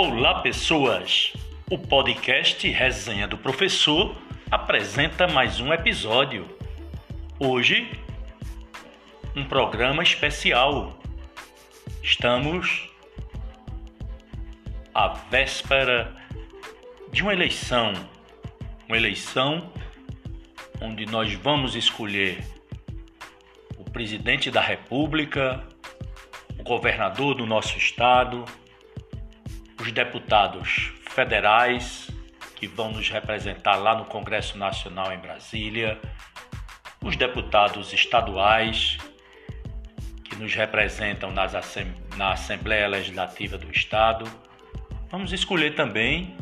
Olá, pessoas! O podcast Resenha do Professor apresenta mais um episódio. Hoje, um programa especial. Estamos à véspera de uma eleição, uma eleição onde nós vamos escolher o presidente da República, o governador do nosso estado, os deputados federais que vão nos representar lá no Congresso Nacional em Brasília, os deputados estaduais que nos representam nas na Assembleia Legislativa do Estado. Vamos escolher também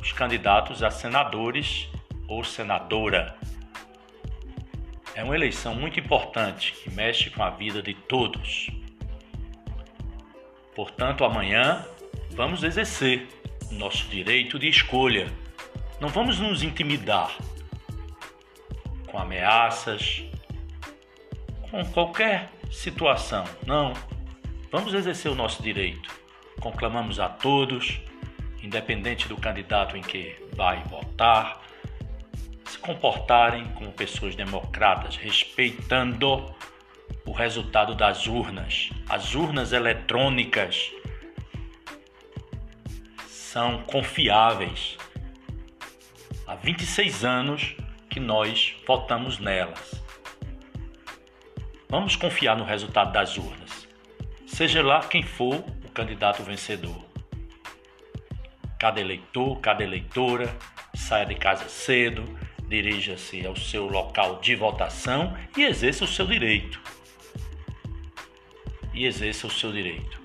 os candidatos a senadores ou senadora. É uma eleição muito importante que mexe com a vida de todos. Portanto, amanhã Vamos exercer nosso direito de escolha. Não vamos nos intimidar com ameaças, com qualquer situação. Não. Vamos exercer o nosso direito. Conclamamos a todos, independente do candidato em que vai votar, se comportarem como pessoas democratas, respeitando o resultado das urnas, as urnas eletrônicas são confiáveis. Há 26 anos que nós votamos nelas. Vamos confiar no resultado das urnas, seja lá quem for o candidato vencedor. Cada eleitor, cada eleitora saia de casa cedo, dirija-se ao seu local de votação e exerça o seu direito. E exerça o seu direito.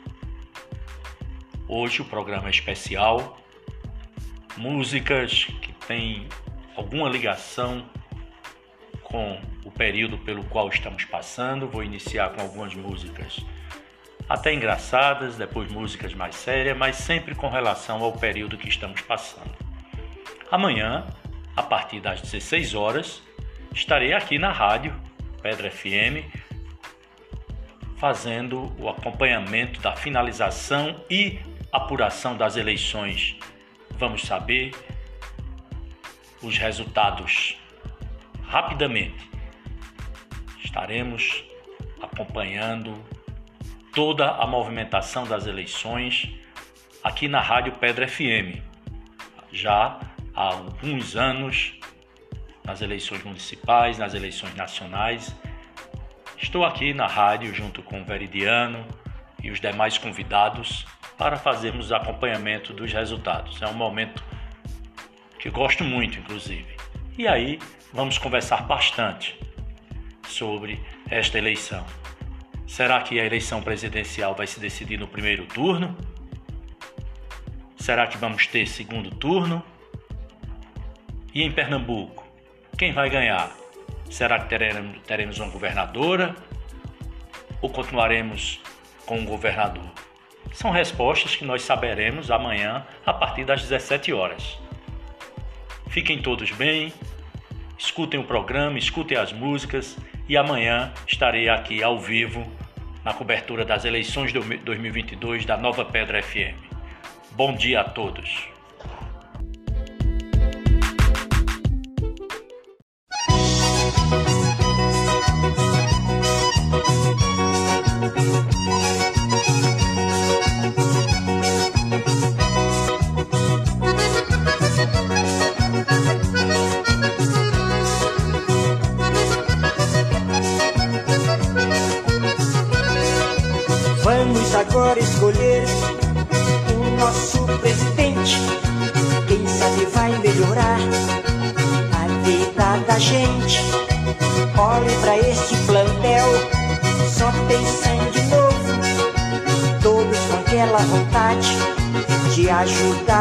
Hoje o programa é especial, músicas que têm alguma ligação com o período pelo qual estamos passando. Vou iniciar com algumas músicas até engraçadas, depois músicas mais sérias, mas sempre com relação ao período que estamos passando. Amanhã, a partir das 16 horas, estarei aqui na rádio Pedra FM fazendo o acompanhamento da finalização e apuração das eleições, vamos saber os resultados rapidamente. Estaremos acompanhando toda a movimentação das eleições aqui na Rádio Pedra FM. Já há alguns anos, nas eleições municipais, nas eleições nacionais, estou aqui na rádio junto com o Veridiano e os demais convidados para fazermos acompanhamento dos resultados. É um momento que gosto muito, inclusive. E aí vamos conversar bastante sobre esta eleição. Será que a eleição presidencial vai se decidir no primeiro turno? Será que vamos ter segundo turno? E em Pernambuco, quem vai ganhar? Será que teremos, uma governadora? Ou continuaremos com um governador? São respostas que nós saberemos amanhã a partir das 17 horas. Fiquem todos bem, escutem o programa, escutem as músicas e amanhã estarei aqui ao vivo na cobertura das eleições de 2022 da Nova Pedra FM. Bom dia a todos. De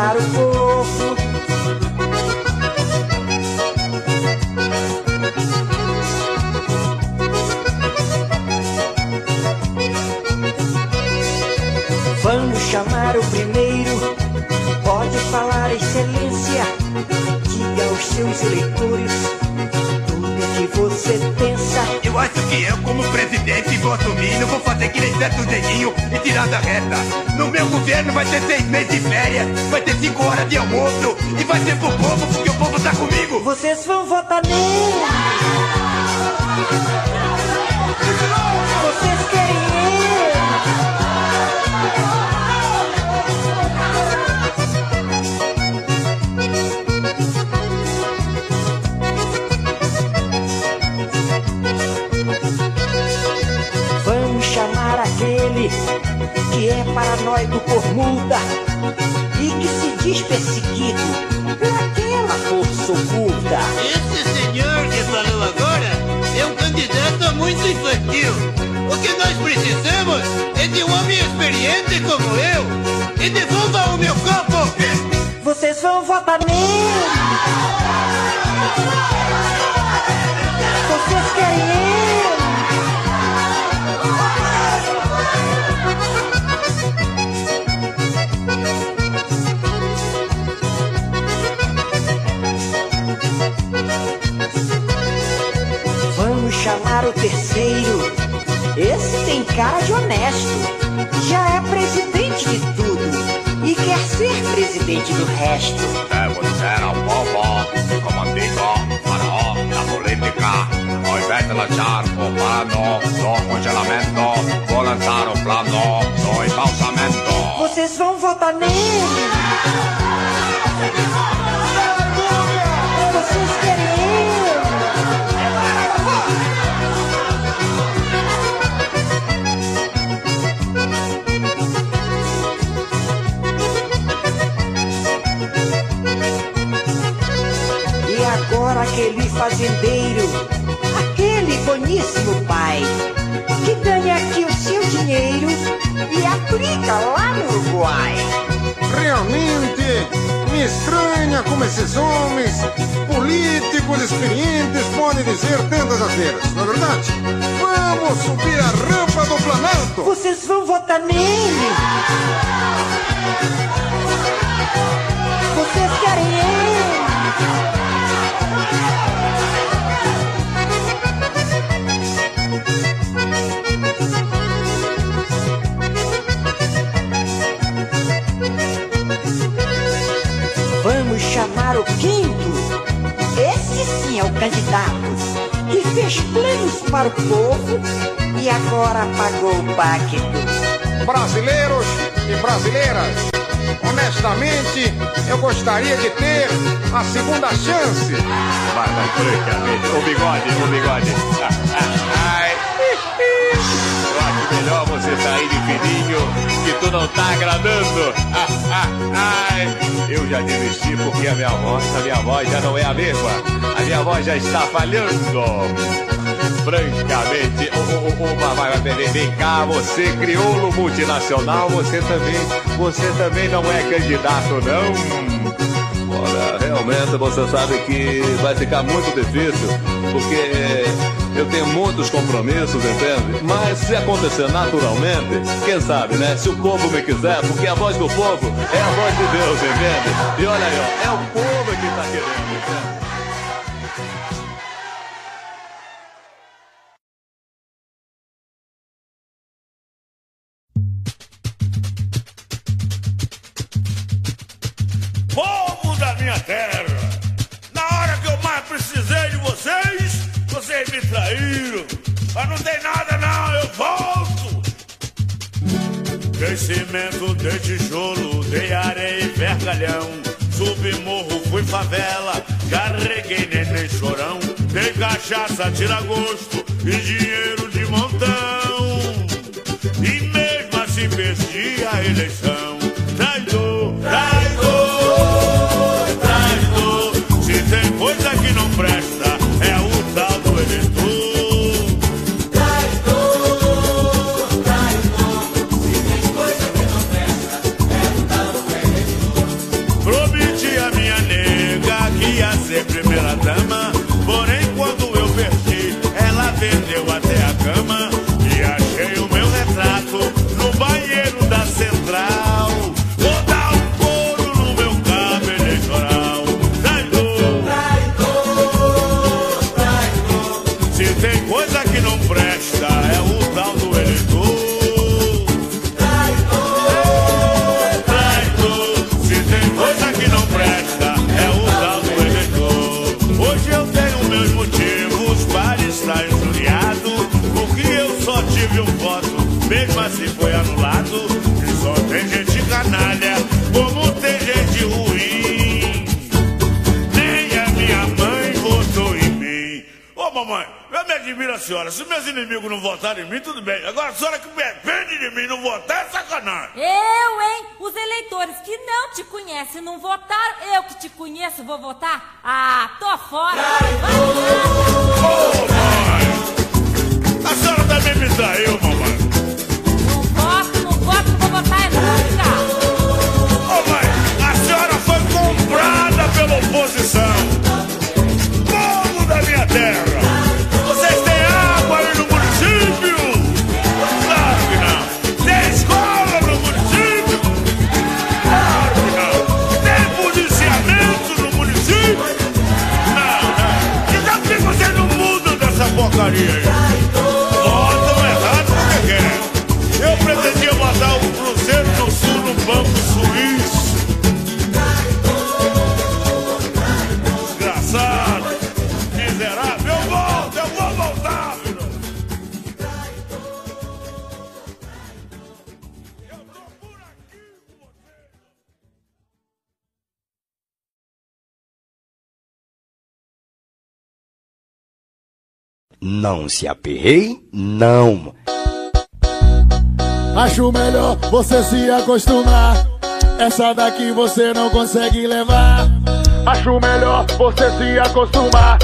e tirar da reta. No meu governo vai ter seis meses de férias, vai ter cinco horas de almoço e vai ser pro povo porque o povo tá comigo. Vocês vão votar nele. Vocês querem ele. Vamos chamar aquele que é paranoico por multa e que se diz perseguido por aquela força oculta. Esse senhor que falou agora é um candidato muito infantil. O que nós precisamos é de um homem experiente como eu. E devolva o meu copo! Vocês vão votar nele. Vocês querem ele. Chamar o terceiro. Esse tem cara de honesto. Já é presidente de tudo e quer ser presidente do resto. Você era boníssimo pai, que ganha aqui o seu dinheiro e aplica lá no Uruguai. Realmente me estranha como esses homens, políticos experientes, podem dizer tantas asneiras, não é verdade? Vamos subir a rampa do Planalto! Vocês vão votar nele? Vocês querem ele? O quinto. Esse sim é o candidato que fez planos para o povo e agora pagou o pacto. Brasileiros e brasileiras, honestamente, eu gostaria de ter a segunda chance. Vai, vai. O bigode, o bigode. Ai. Eu acho melhor você sair de fininho, que tu não tá agradando. Ai. Eu já desisti porque a minha voz, a minha voz já não é a mesma. A minha voz já está falhando. Francamente, o, o, o, vai, vai, vem, cá, você crioulo multinacional, você também, você também não é candidato, não. Olha, realmente você sabe que vai ficar muito difícil, porque eu tenho muitos compromissos, entende? Mas se acontecer naturalmente, quem sabe, né? Se o povo me quiser, porque a voz do povo é a voz de Deus, entende? E olha aí, ó, é o povo que está querendo, entende? Povo da minha terra, me traíram. Mas não tem nada não, eu volto. Dei cimento, dei tijolo, dei areia e vergalhão. Subi morro, fui favela, carreguei neném chorão. Dei cachaça, tira gosto e dinheiro de montão. E mesmo assim perdi a eleição. Meus inimigos não votarem em mim, tudo bem. Agora a senhora que depende de mim não votar é sacanagem. Eu, hein? Os eleitores que não te conhecem não votaram, eu que te conheço vou votar? Ah, tô fora. Não se aperrei, não. Acho melhor você se acostumar. Essa daqui você não consegue levar. Acho melhor você se acostumar.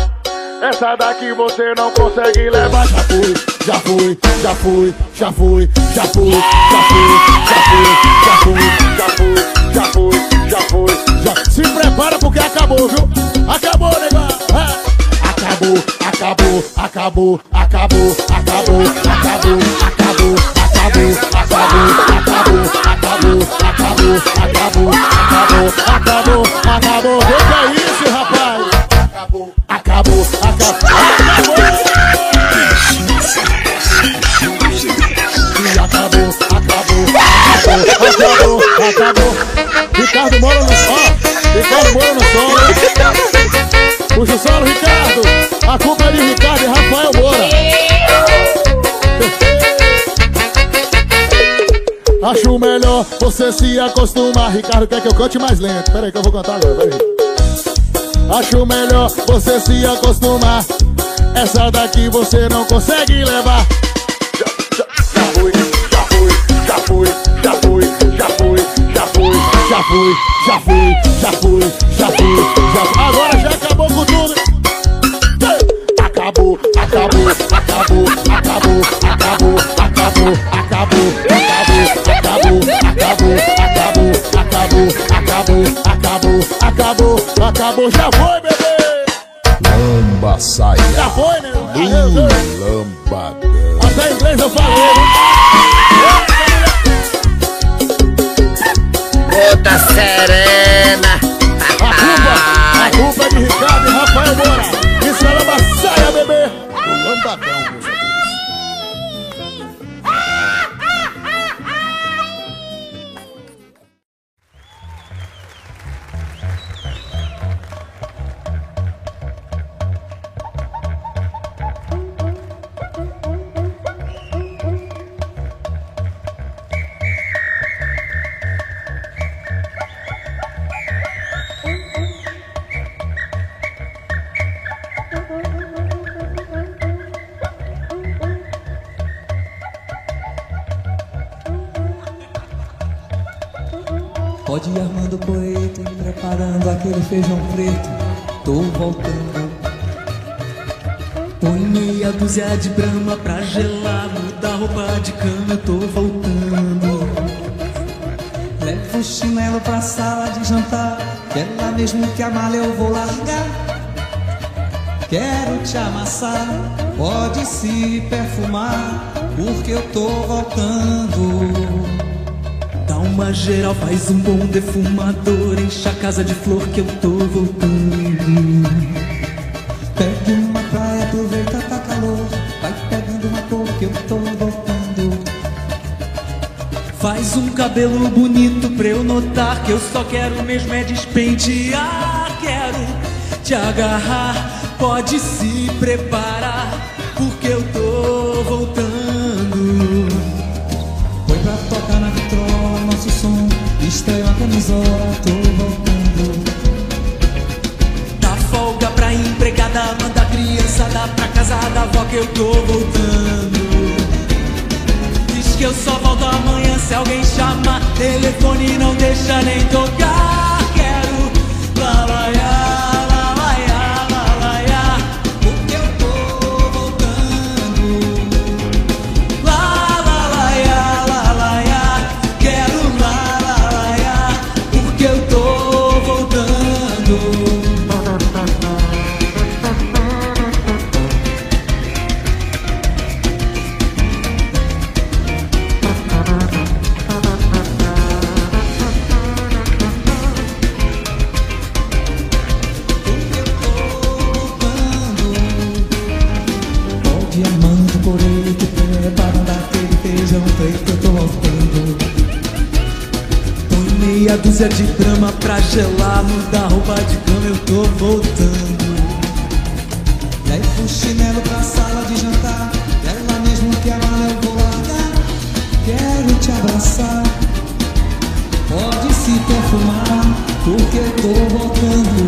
Essa daqui você não consegue levar. Já fui, já fui, já fui, já fui, já fui, já fui, já fui, já fui, já fui, já fui, já fui. Se prepara porque acabou, viu? Acabou, negão. É. Acabou, acabou, acabou, acabou, acabou, acabou, acabou, acabou, acabou, acabou, acabou, acabou, acabou, acabou, acabou, acabou. O que é isso, rapaz? Acabou, acabou, acabou, acabou. E acabou, acabou, acabou, acabou, acabou. Ricardo Moura no som, Ricardo Moura no som. Puxa o solo, você se acostumar. Ricardo quer que eu cante mais lento. Pera aí que eu vou cantar agora. Pera aí. Acho melhor você se acostumar. Essa daqui você não consegue levar. Já, já, já fui, já fui, já fui, já fui, já fui, já fui, já fui, já fui, já fui, já fui, já fui. Agora já acabou com tudo. Acabou, acabou, acabou, acabou, acabou, acabou, acabou, acabou, acabou, acabou, acabou, acabou, acabou, acabou, acabou, acabou, já foi, bebê! Lamba saia. Já foi, né? Lambadão. Até inglês eu falei, né? Gota serena. A culpa, a culpa é de Ricardo aquele feijão preto. Tô voltando. Põe meia dúzia de brama pra gelar, muda roupa de cama, tô voltando. Levo o chinelo pra sala de jantar, que é lá mesmo que a malha eu vou largar. Quero te amassar, pode se perfumar, porque eu tô voltando. Uma geral, faz um bom defumador, enche a casa de flor que eu tô voltando. Pegue uma praia, aproveita, tá calor, vai pegando uma cor que eu tô voltando. Faz um cabelo bonito pra eu notar que eu só quero mesmo é despentear. Quero te agarrar, pode se preparar, porque eu tô só tô voltando. Da folga pra empregada, manda criança, criançada pra casa da avó que eu tô voltando. Diz que eu só volto amanhã se alguém chamar. Telefone não deixa nem tocar. De grama pra gelar Muda roupa de cama eu tô voltando. Leve o chinelo pra sala de jantar É lá mesmo que a mala eu vou largar Quero te abraçar. Pode se perfumar Porque eu tô voltando.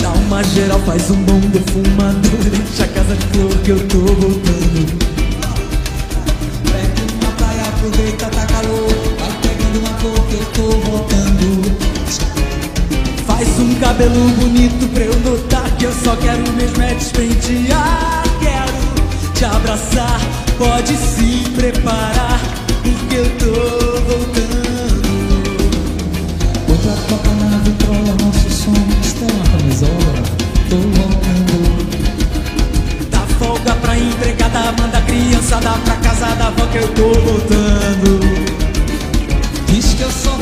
Dá uma geral, faz um bom defumador Enche a casa de flor que eu tô voltando cabelo bonito pra eu notar Que eu só quero mesmo é despentear. Quero te abraçar, pode se preparar Porque eu tô voltando. Outra toca na vitrola, nosso som Está uma camisola, tô voltando. Dá folga pra empregada, manda criançada pra casa da avó que eu tô voltando. Diz que eu só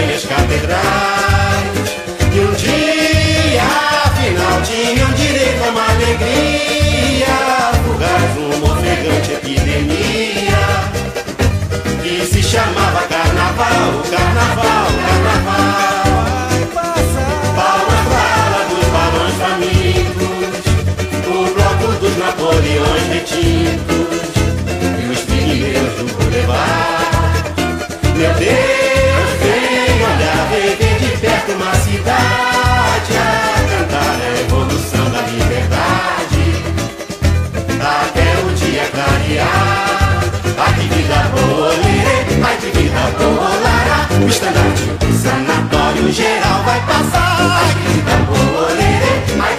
catedrais. E um dia, afinal, tinham direito a uma alegria, fugaz uma ofegante epidemia, que se chamava carnaval, carnaval, carnaval. Palmas dos barões famintos, o bloco dos Napoleões retintos, e os pirineus do Boulevard. Meu Deus! Vai vai vida colará, o estandarte do sanatório geral vai passar. Vai de vida vai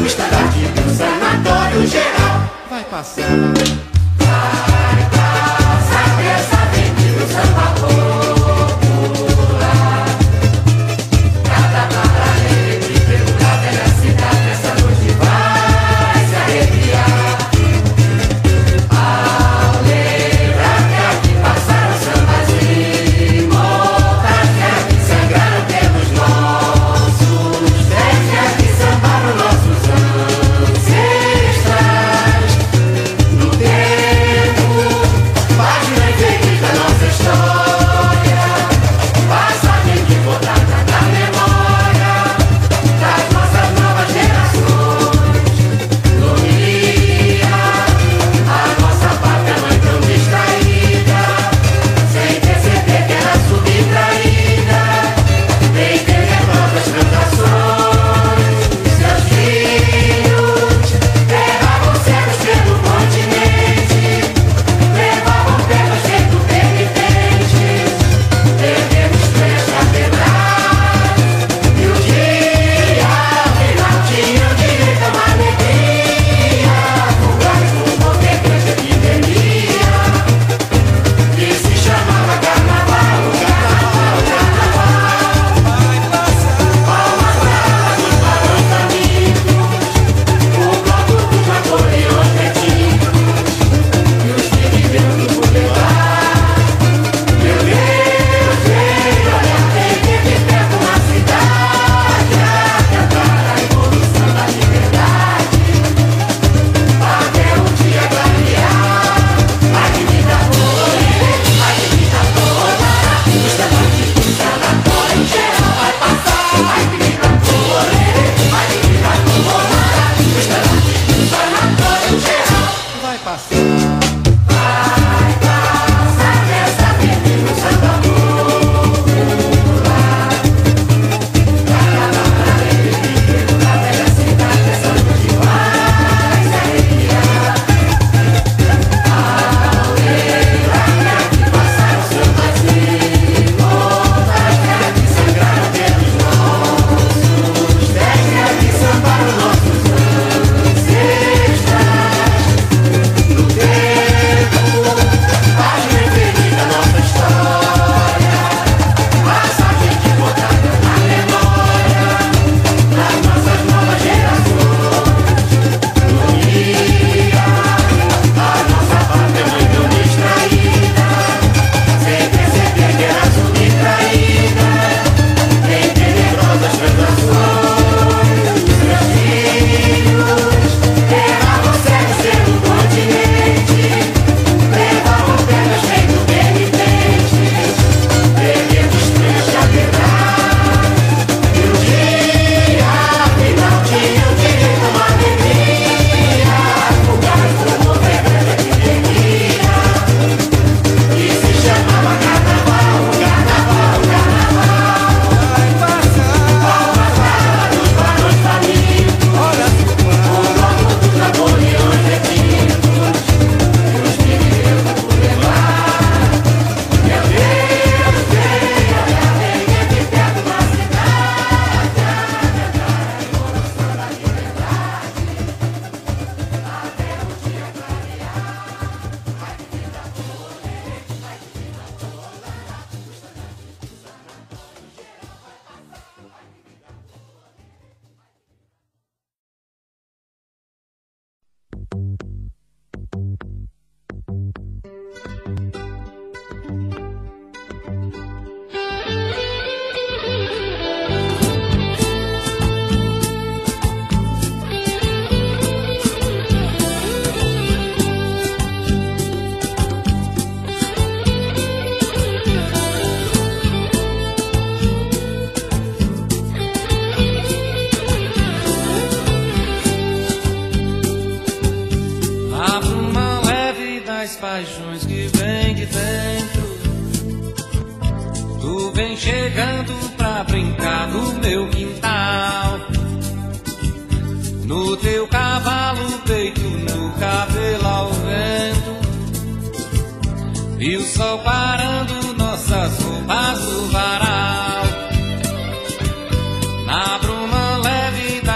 o estandarte do sanatório geral vai passar.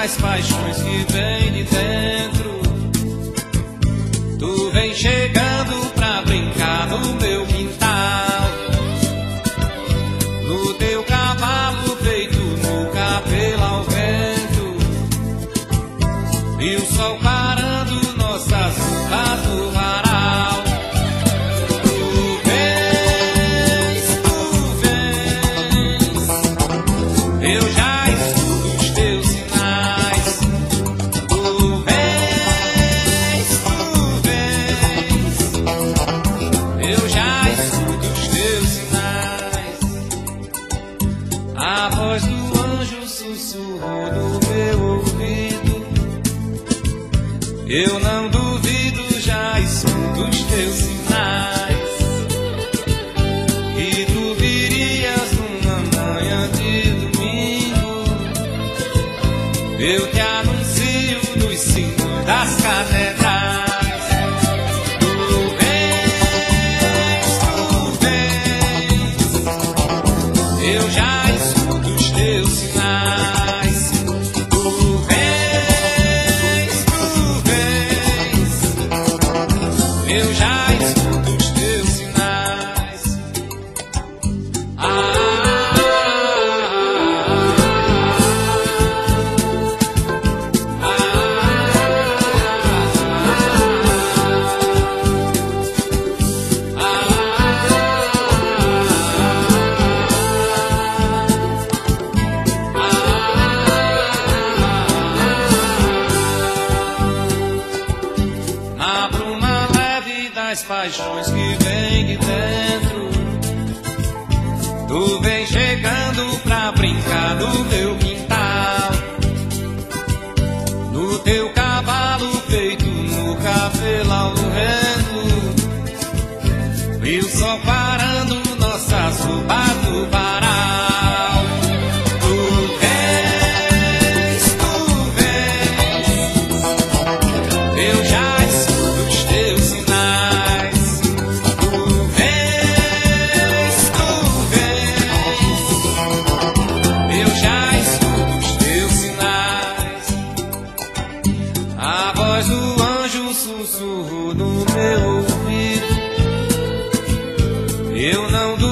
As paixões que vem de dentro. Tu vem chegando não do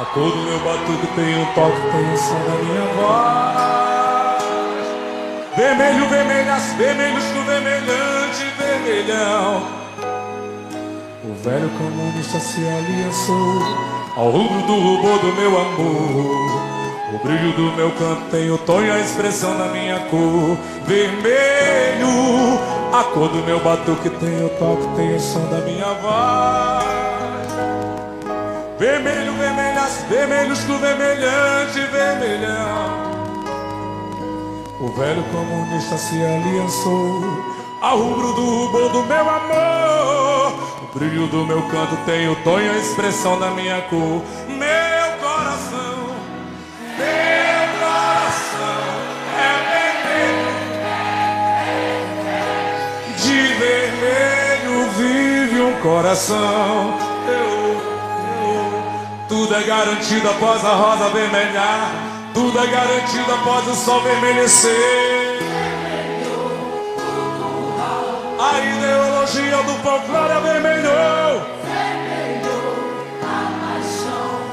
A cor do meu batuque tem um toque, tem o som da minha voz. Vermelho, vermelhas, vermelhos do vermelhante, vermelhão. O velho comunista se aliançou ao rubro do rubor do meu amor. O brilho do meu canto tem o tom e a expressão da minha cor. Vermelho, a cor do meu batuque tem o toque, tem o som da minha voz. Vermelho, vermelhas, vermelhos do vermelhante, vermelhão. O velho comunista se aliançou ao rubro do rubor do meu amor. O brilho do meu canto tem o tom e a expressão da minha cor. Meu coração, meu coração é vermelho. De vermelho vive um coração. Tudo é garantido após a rosa vermelhar. Tudo é garantido após o sol vermelhecer. A ideologia do folclore avermelhou.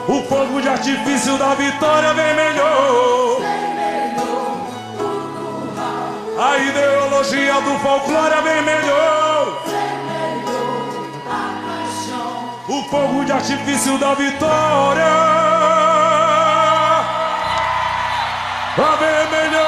O fogo de artifício da vitória avermelhou. A ideologia do folclore avermelhou. O fogo de artifício da vitória avermelhou.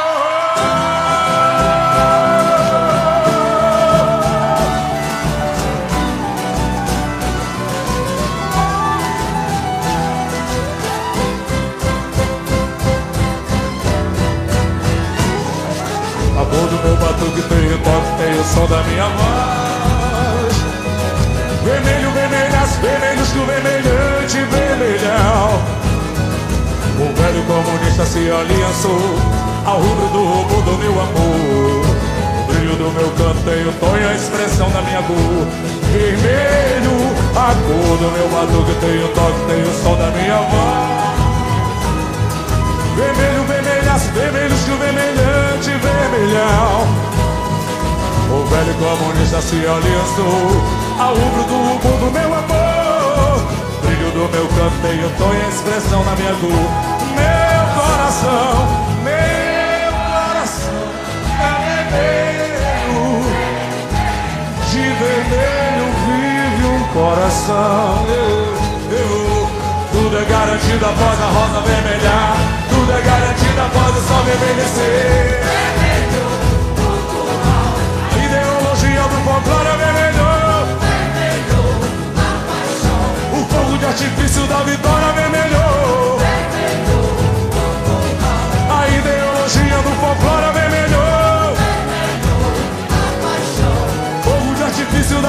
A cor do meu batuque tem o toque, tem o som da minha voz. Vermelho, vermelhos do vermelhante, vermelhão. O velho comunista se aliançou ao rubro do rumo do meu amor. O brilho do meu canto tem o tom e a expressão da minha cor. Vermelho, a cor do meu batuque tem o toque, tem o som da minha voz. Vermelho, vermelhas, vermelhos que o vermelhante, vermelhão. O velho comunista se aliançou ao rubro do meu canto tem o tom e a expressão na minha cor. Meu coração, meu coração é vermelho. De vermelho vive um coração. Eu, eu, tudo é garantido após a rosa vermelhar. Tudo é garantido após o sol envelhecer. A ideologia do folclore avermelhou. O fogo de artifício da vitória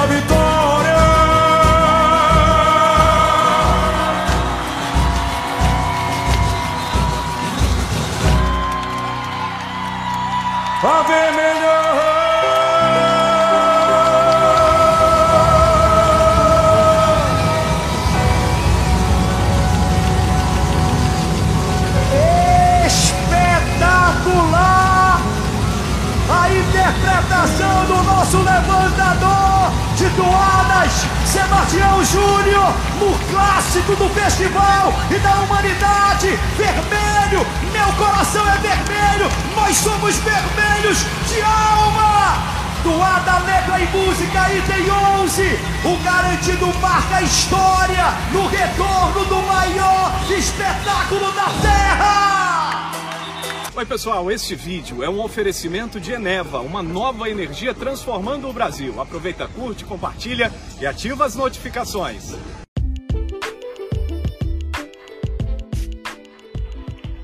da vitória. Espetacular! Toadas, Sebastião Júnior, no clássico do festival e da humanidade. Vermelho, meu coração é vermelho, nós somos vermelhos de alma. Toada letra e música, item 11. O garantido marca a história no retorno do maior espetáculo da Terra. Oi pessoal, este vídeo é um oferecimento de Eneva, uma nova energia transformando o Brasil. Aproveita, curte, compartilha e ativa as notificações.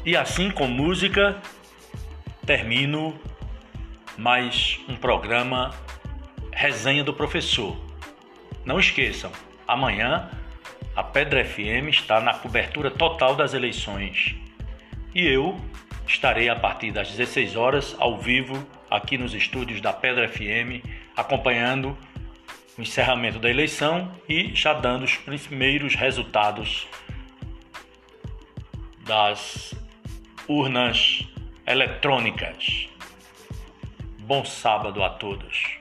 E assim com música, termino mais um programa Resenha do Professor. Não esqueçam, amanhã a Pedra FM está na cobertura total das eleições. E eu estarei a partir das 16 horas ao vivo aqui nos estúdios da Pedra FM, acompanhando o encerramento da eleição e já dando os primeiros resultados das urnas eletrônicas. Bom sábado a todos.